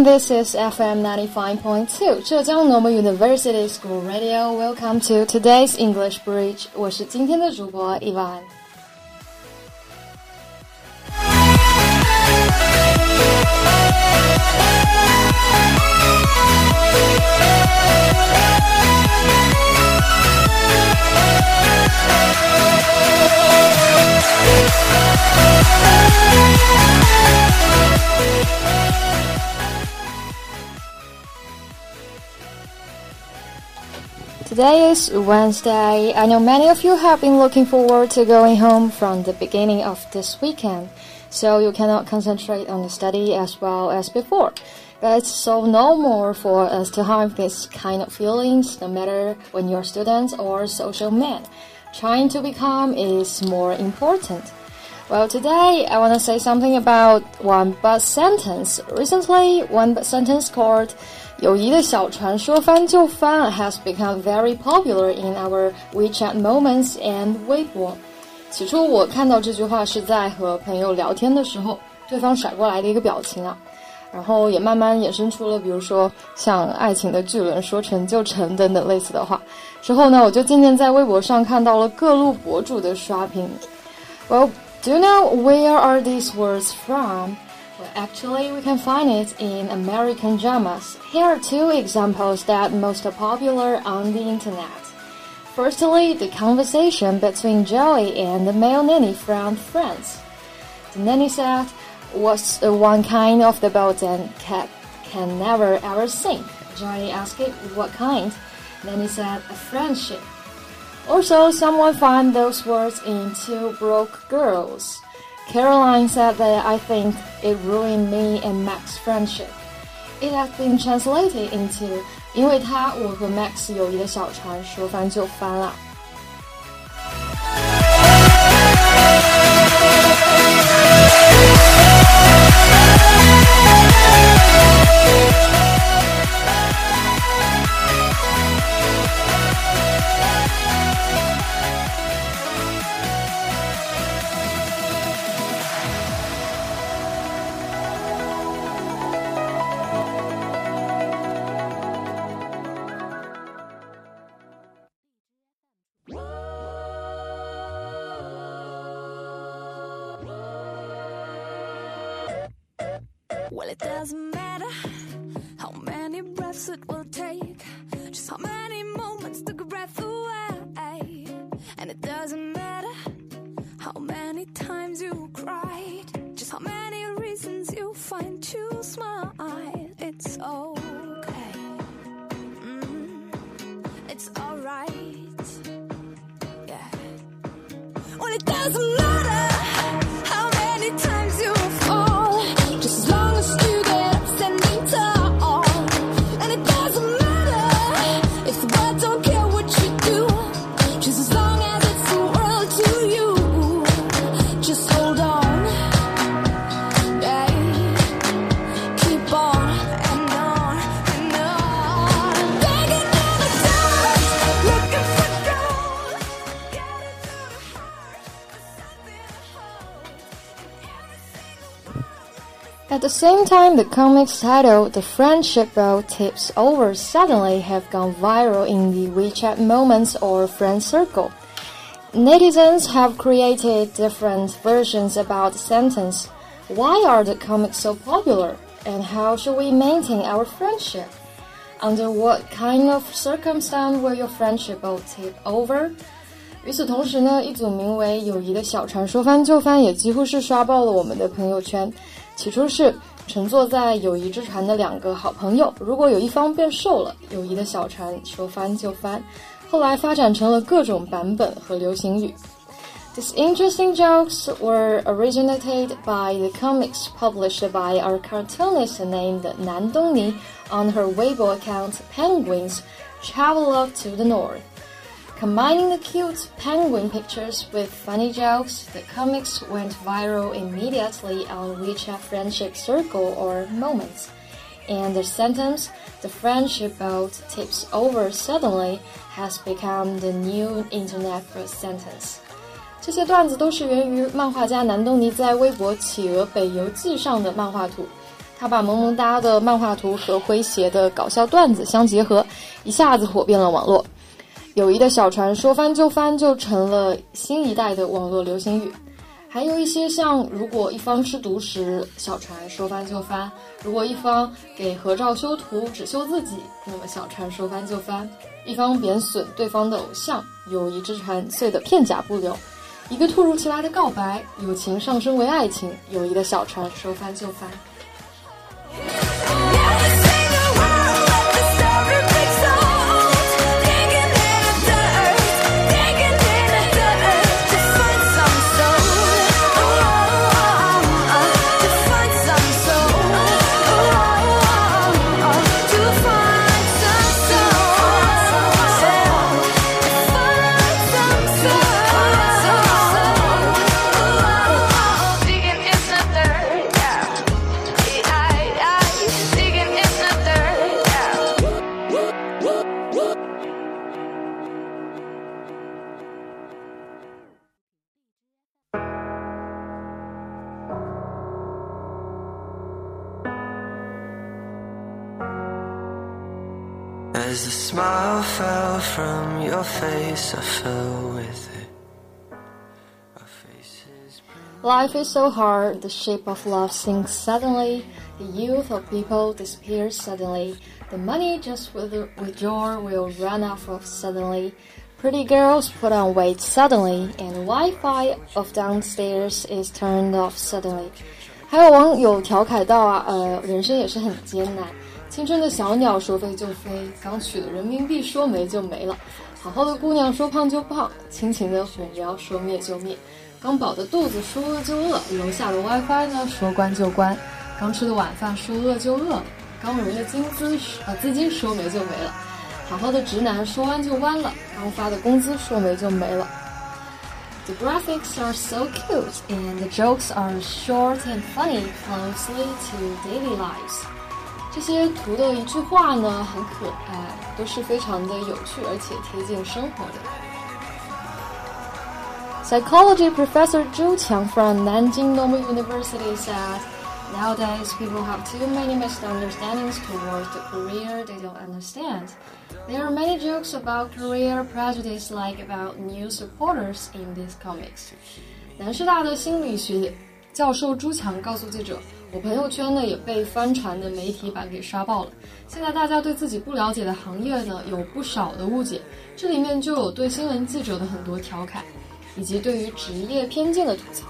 everyone, this is FM 95.2 Zhejiang Normal University School Radio. Welcome to today's English Bridge. 我是今天的主播 Ivan。 Today is Wednesday. I know many of you have been looking forward to going home from the beginning of this weekend, so you cannot concentrate on the study as well as before. But it's so normal for us to have this kind of feelings, no matter when you're students or social men. Trying to become is more important. Well, today I want to say something about one but sentence. Recently, one but sentence called 友谊的小船说翻就翻 has become very popular in our WeChat moments and 微博。起初我看到这句话是在和朋友聊天的时候，对方甩过来的一个表情啊，然后也慢慢衍生出了，比如说像爱情的巨轮说成就成等等类似的话。之后呢，我就渐渐在微博上看到了各路博主的刷屏。Well, do you know where are these words from? Actually, we can find it in American dramas. Here are two examples that most popular on the internet. Firstly, the conversation between Joey and the male nanny from Friends. The nanny said, "What's the one kind of the boat and cat can never ever sink?" Joey asked, "What kind?" Nanny said, "A friendship." Also, someone found those words in Two Broke Girls. Caroline said that I think it ruined me and Max's friendship. It has been translated into 因为他，我和 Max 友谊的小船说翻就翻了。 Doesn't matter how many breaths it will take, just how many moments a breath away. And it doesn't matter how many times you cried, just how many reasons you find to At the same time, the comic's title, The Friendship Boat Tips Over, suddenly have gone viral in the WeChat moments or friend circle. Netizens have created different versions about the sentence. Why are the comics so popular? And how should we maintain our friendship? Under what kind of circumstance will your friendship boat tip over? 与此同时呢，一组名为“友谊的小船”说翻就翻，也几乎是刷爆了我们的朋友圈。 起初是乘坐在友谊之船的两个好朋友，如果有一方变瘦了，友谊的小船说翻就翻。后来发展成了各种版本和流行语。These interesting jokes were originated by the comics published by our cartoonist named Nan Dongni on her Weibo account Penguins Travelogue to the North. Combining the cute penguin pictures with funny jokes, the comics went viral immediately on WeChat friendship circle or moments. And the sentence, the friendship boat tips over suddenly, has become the new internet first sentence. 这些段子都是源于漫画家南东尼在微博《企鹅北游记》上的漫画图。 他把萌萌哒的漫画图和诙谐的搞笑段子相结合，一下子火遍了网络。 友谊的小船说翻就翻，就成了新一代的网络流行语。还有一些像，如果一方是独食，小船说翻就翻；如果一方给合照修图，只修自己，那么小船说翻就翻。一方贬损对方的偶像，友谊之船碎得片甲不留。一个突如其来的告白，友情上升为爱情，友谊的小船说翻就翻。face, I fell with it. Our faces Life is so hard, the shape of love sinks suddenly, the youth of people disappears suddenly, the money just with withdraw will run out of suddenly, pretty girls put on weight suddenly, and Wi-Fi of downstairs is turned off suddenly. 还有网友调侃到啊，呃，人生也是很艰难。青春的小鸟说飞就飞，刚取的人民币说没就没了。 好好的姑娘说胖就胖，亲情的火苗说灭就灭。刚饱的肚子说饿就饿，楼下的 WiFi 呢说关就关。刚吃的晚饭说饿就饿，刚融的金资呃资金说没就没了。好好的直男说弯就弯了，刚发的工资说没就没了。The graphics are so cute and the jokes are short and funny, closely to daily lives. 这些图的一句话呢，很可爱，都是非常的有趣，而且贴近生活的。Psychology professor Zhou Qiang from Nanjing Normal University said, Nowadays, people have too many misunderstandings towards the career they don't understand. There are many jokes about career prejudice, like about news reporters in these comics. 南师大的心理学教授朱强告诉记者。 我朋友圈呢也被翻传的媒体版给刷爆了。现在大家对自己不了解的行业呢有不少的误解，这里面就有对新闻记者的很多调侃，以及对于职业偏见的吐槽。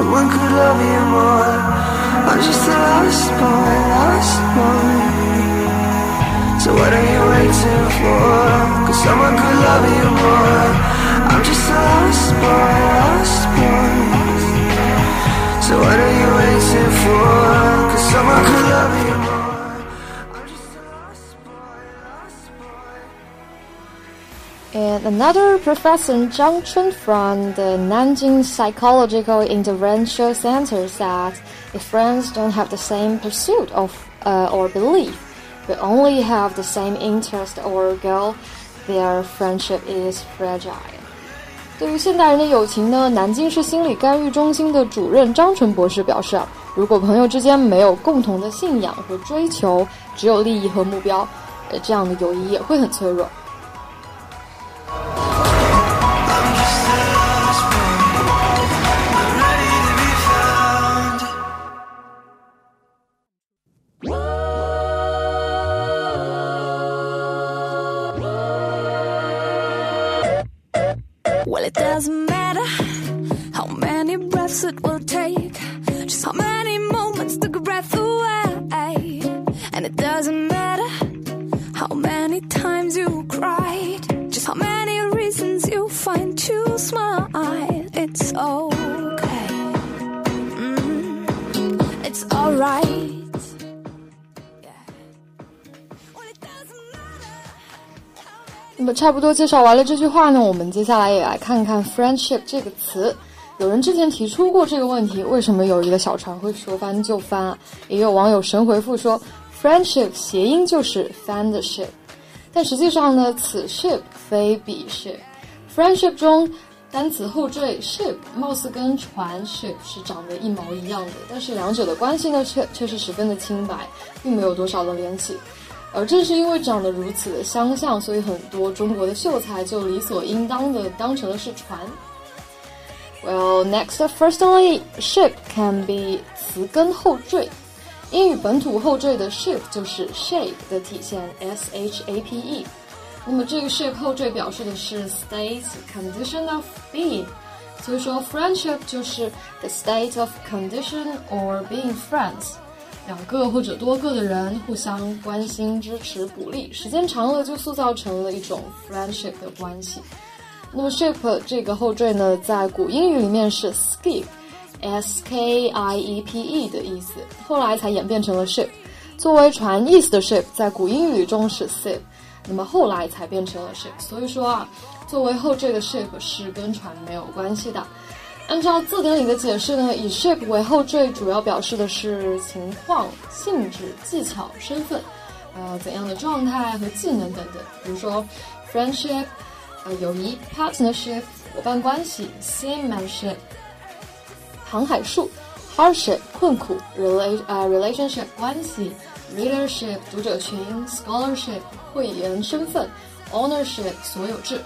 Someone could love you more I'm just a lost boy, lost boy So what are you waiting for? Cause someone could love you more I'm just a lost boy, lost boy So what are you waiting for? Cause someone could love you And another professor, Zhang Chun from the Nanjing Psychological Intervention Center said, if friends don't have the same pursuit of uh, or belief, but only have the same interest or goal, their friendship is fragile. 对于现代人的友情呢，南京市心理干预中心的主任张纯博士表示啊，如果朋友之间没有共同的信仰和追求，只有利益和目标，呃，这样的友谊也会很脆弱。 I it's okay. It's alright. Yeah. 那么差不多介绍完了这句话呢，我们接下来也来看看 friendship 这个词。有人之前提出过这个问题，为什么友谊的小船会说翻就翻啊？也有网友神回复说，friendship 谐音就是 fan 的 ship，但实际上呢，此 ship 非彼 ship。friendship 中单词后缀 ship 貌似跟船 ship 是长得一毛一样的，但是两者的关系呢却却是十分的清白，并没有多少的联系。而正是因为长得如此的相像，所以很多中国的秀才就理所应当的当成了是船。Well, next, firstly, ship can be 词根后缀。英语本土后缀的 ship 就是 shape 的体现，s h a p e。那么这个 ship 后缀表示的是 state condition of being，所以说 friendship 就是 the state of condition or being friends。两个或者多个的人互相关心、支持、鼓励，时间长了就塑造成了一种 friendship 的关系。那么 ship 这个后缀呢，在古英语里面是 skip，s k i e p e 的意思，后来才演变成了 ship。作为船意思的 ship，在古英语中是 sip 那么后来才变成了 ship。所以说啊，作为后缀的 ship 是跟船没有关系的。按照字典里的解释呢，以 ship 为后缀，主要表示的是情况、性质、技巧、身份，呃，怎样的状态和技能等等。比如说 friendship。呃，友谊 partnership 伙伴关系 seamanship 航海术 hardship 困苦 relate 啊 relationship 关系 readership 读者群 scholarship 会员身份 ownership 所有制。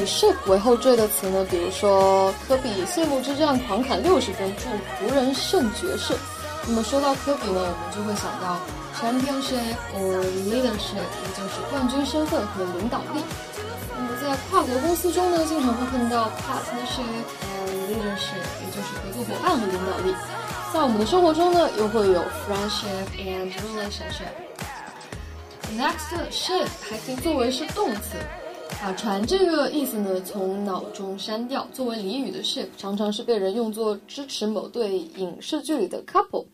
以 ship 为后缀的词呢，比如说科比谢幕之战狂砍六十分，助湖人胜爵士。那么说到科比呢，我们就会想到 championship or leadership，也就是冠军身份和领导力。那么在跨国公司中呢，经常会碰到 partnership and leadership，也就是合作伙伴和领导力。在我们的生活中呢，又会有 friendship and relationship。Next, ship 还可以作为是动词，把船这个意思呢从脑中删掉。作为俚语的 ship 常常是被人用作支持某对影视剧里的 couple，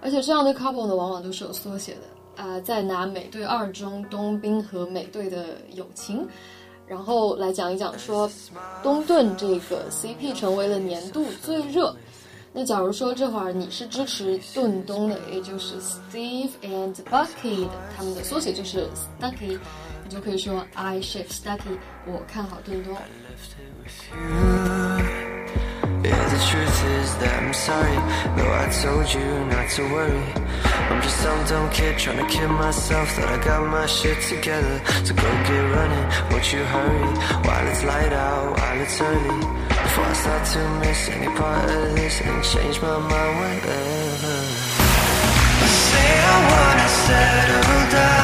而且这样的 couple 呢往往都是有缩写的。啊、再拿美队二中冬兵和美队的友情，然后来讲一讲说东顿这个 CP 成为了年度最热。那假如说这会儿你是支持顿东的，也就是 Steve and Bucky 的，他们的缩写就是 Stucky，就可以是用 I ship Stucky。我看好郑州。Yeah, the truth is that I'm sorry. No, I told you not to worry. I'm just some dumb kid trying to kid myself that I got my shit together. So go get running, won't you hurry? While it's light out, while it's early. Before I start to miss any part of this and change my mind, whatever. Say I wanna settle down.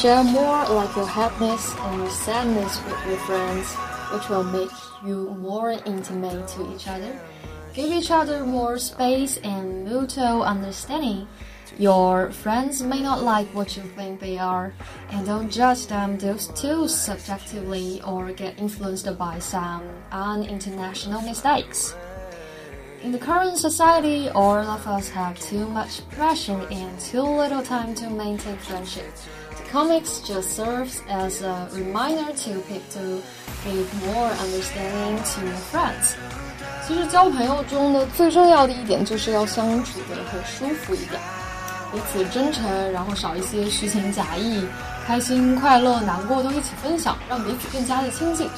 Share more like your happiness and your sadness with your friends, which will make you more intimate to each other. Give each other more space and mutual understanding. Your friends may not like what you think they are, and don't judge them too subjectively or get influenced by some unintentional mistakes. In the current society, all of us have too much pressure and too little time to maintain friendship. Comics just serves as a reminder to people to give more understanding to your friends. 其实交朋友中的最重要的一点就是要相处的很舒服一点，彼此真诚，然后少一些虚情假意，开心、快乐、难过都一起分享，让彼此更加的亲近。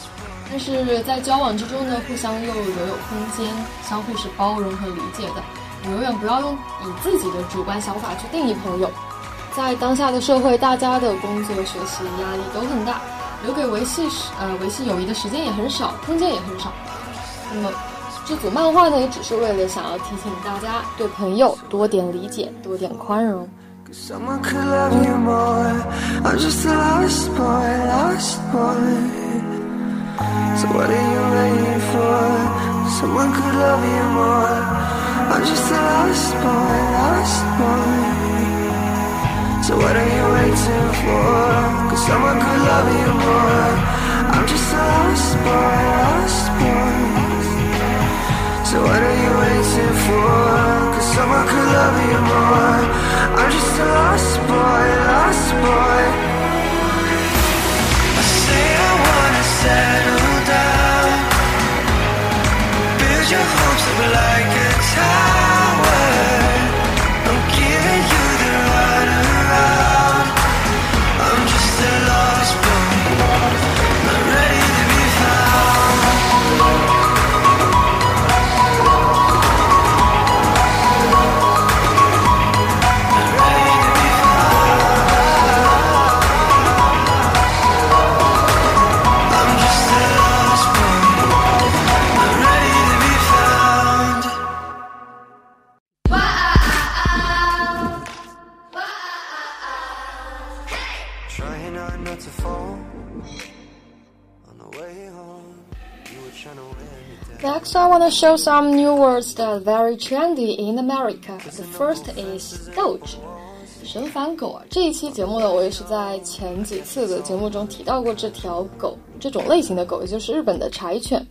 但是在交往之中呢，互相又留有空间，相互是包容和理解的。你永远不要用以自己的主观想法去定义朋友。在当下的社会，大家的工作、学习压力都很大，留给维系呃维系友谊的时间也很少，空间也很少。那么。这组漫画呢，也只是为了想要提醒大家，对朋友多点理解，多点宽容。So what are you waiting for? Cause someone could love you more. I'm just a lost boy, lost boy. So what are you waiting for? Cause someone could love you more. I'm just a lost boy, lost boy. I say I wanna settle down. Build your hopes up like a tower Show some new words that are very trendy in America. The first is Doge. 神反狗啊！这一期节目呢，我也是在前几次的节目中提到过这条狗，这种类型的狗，也就是日本的柴犬。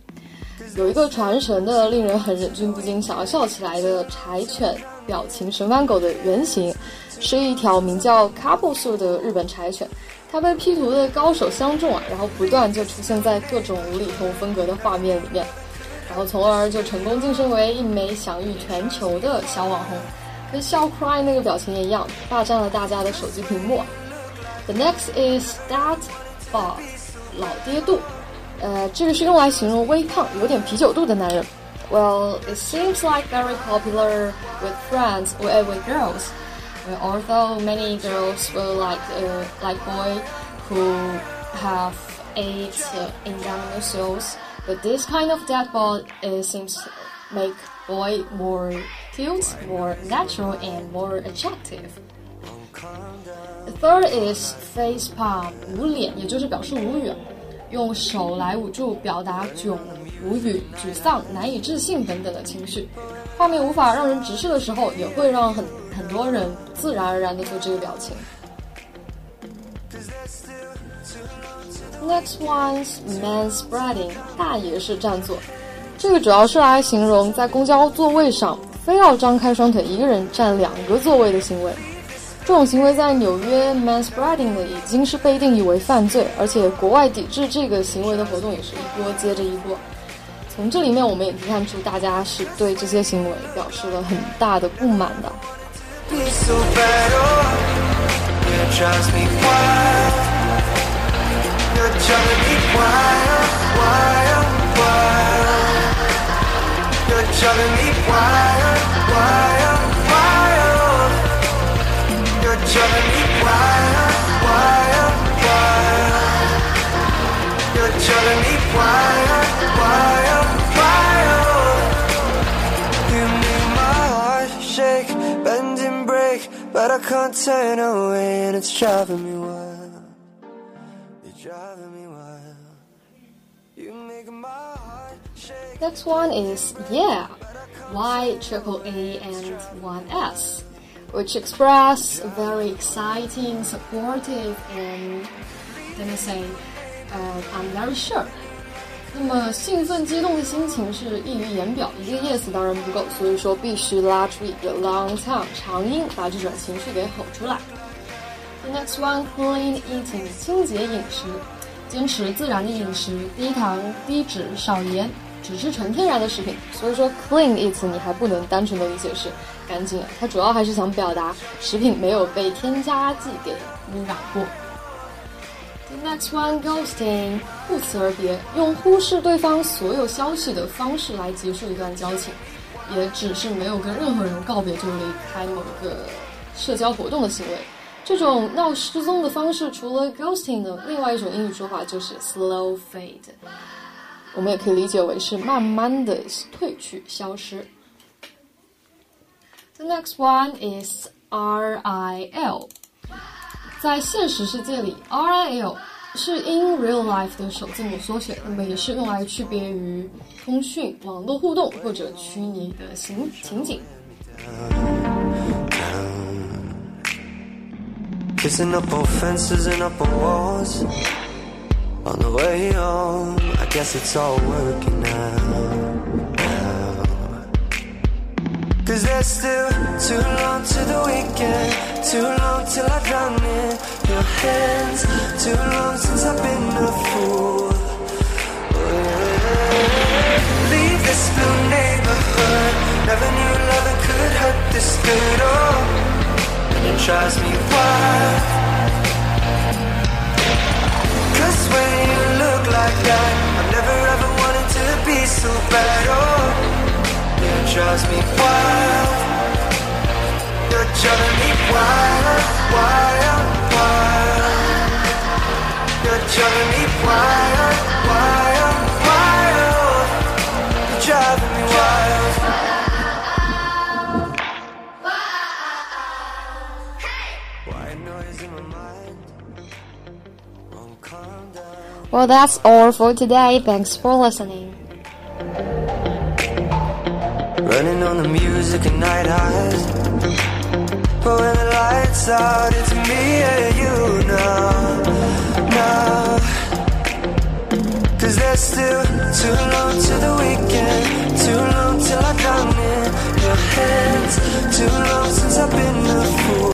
有一个传神的、令人很忍俊不禁、想要笑起来的柴犬表情神反狗的原型，是一条名叫卡布素的日本柴犬。它被 P 图的高手相中啊，然后不断就出现在各种无厘头风格的画面里面。后从而就成功晋升为一枚享誉全球的小网红，跟笑 cry 那个表情一样，霸占了大家的手机屏幕。The next is dad bod，老爹肚，呃，这个是用来形容微胖、有点啤酒肚的男人。Well, it seems like very popular with friends or with girls. Although many girls will like uh, like boy who have eight uh, endometriosis. But this kind of dad bod uh, seems make boy more cute, more natural, and more attractive. The third is face palm, palm，捂脸，也就是表示无语，用手来捂住表达囧、无语、沮丧、难以置信等等的情绪。画面无法让人直视的时候，也会让很很多人自然而然的做这个表情。Next one's man spreading，大爷式占座。这个主要是来形容在公交座位上非要张开双腿一个人占两个座位的行为。这种行为在纽约 man spreading 呢已经是被定义为犯罪，而且国外抵制这个行为的活动也是一波接着一波。从这里面我们也可以看出，大家是对这些行为表示了很大的不满的。You're driving me wild, wild, wild. You're driving me wild, wild, wild. You're driving me wild, wild, wild. Driving me my heart shake, bend and break, but I can't turn away, and it's driving me wild. Next one is yeah, Y triple A and one S. which express very exciting, supportive, and let me say, uh, I'm very sure. 那么兴奋激动的心情是溢于言表，一个 yes 当然不够，所以说必须拉出一个 long tongue 长音，把这种情绪给吼出来。The next one, clean eating，清洁饮食， 坚持自然的饮食，低糖、低脂、少盐，只吃纯天然的食品。所以说 clean eat 你还不能单纯的理解是干净，它主要还是想表达食品没有被添加剂给污染过。The next one, ghosting，不辞而别，用忽视对方所有消息的方式来结束一段交情，也只是没有跟任何人告别就离开某个社交活动的行为。这种闹失踪的方式，除了 ghosting 呢，另外一种英语说法就是 slow fade，我们也可以理解为是慢慢的褪去、消失。The next one is RIL。在现实世界里，RIL 是 in real life 的首字母缩写，那么也是用来区别于通讯、网络互动或者虚拟的情情景。Kissing up on fences and up on walls. On the way home, I guess it's all working out. now. Cause there's still too long to the weekend, too long till I drown in your hands, too long since I've been a fool. Leave this blue neighborhood, never knew loving could hurt this good. Oh it drives me wild. Cause when you look like that, I've never ever wanted to be so bad. Oh, it drives me wild. You're driving me wild, wild. Well, that's all for today. Thanks for listening. Running on the music and night eyes. But when the lights out, it's me and you now. Now. Cause there's still too long to the weekend. Too long till I come in your hands. Too long since I've been a fool.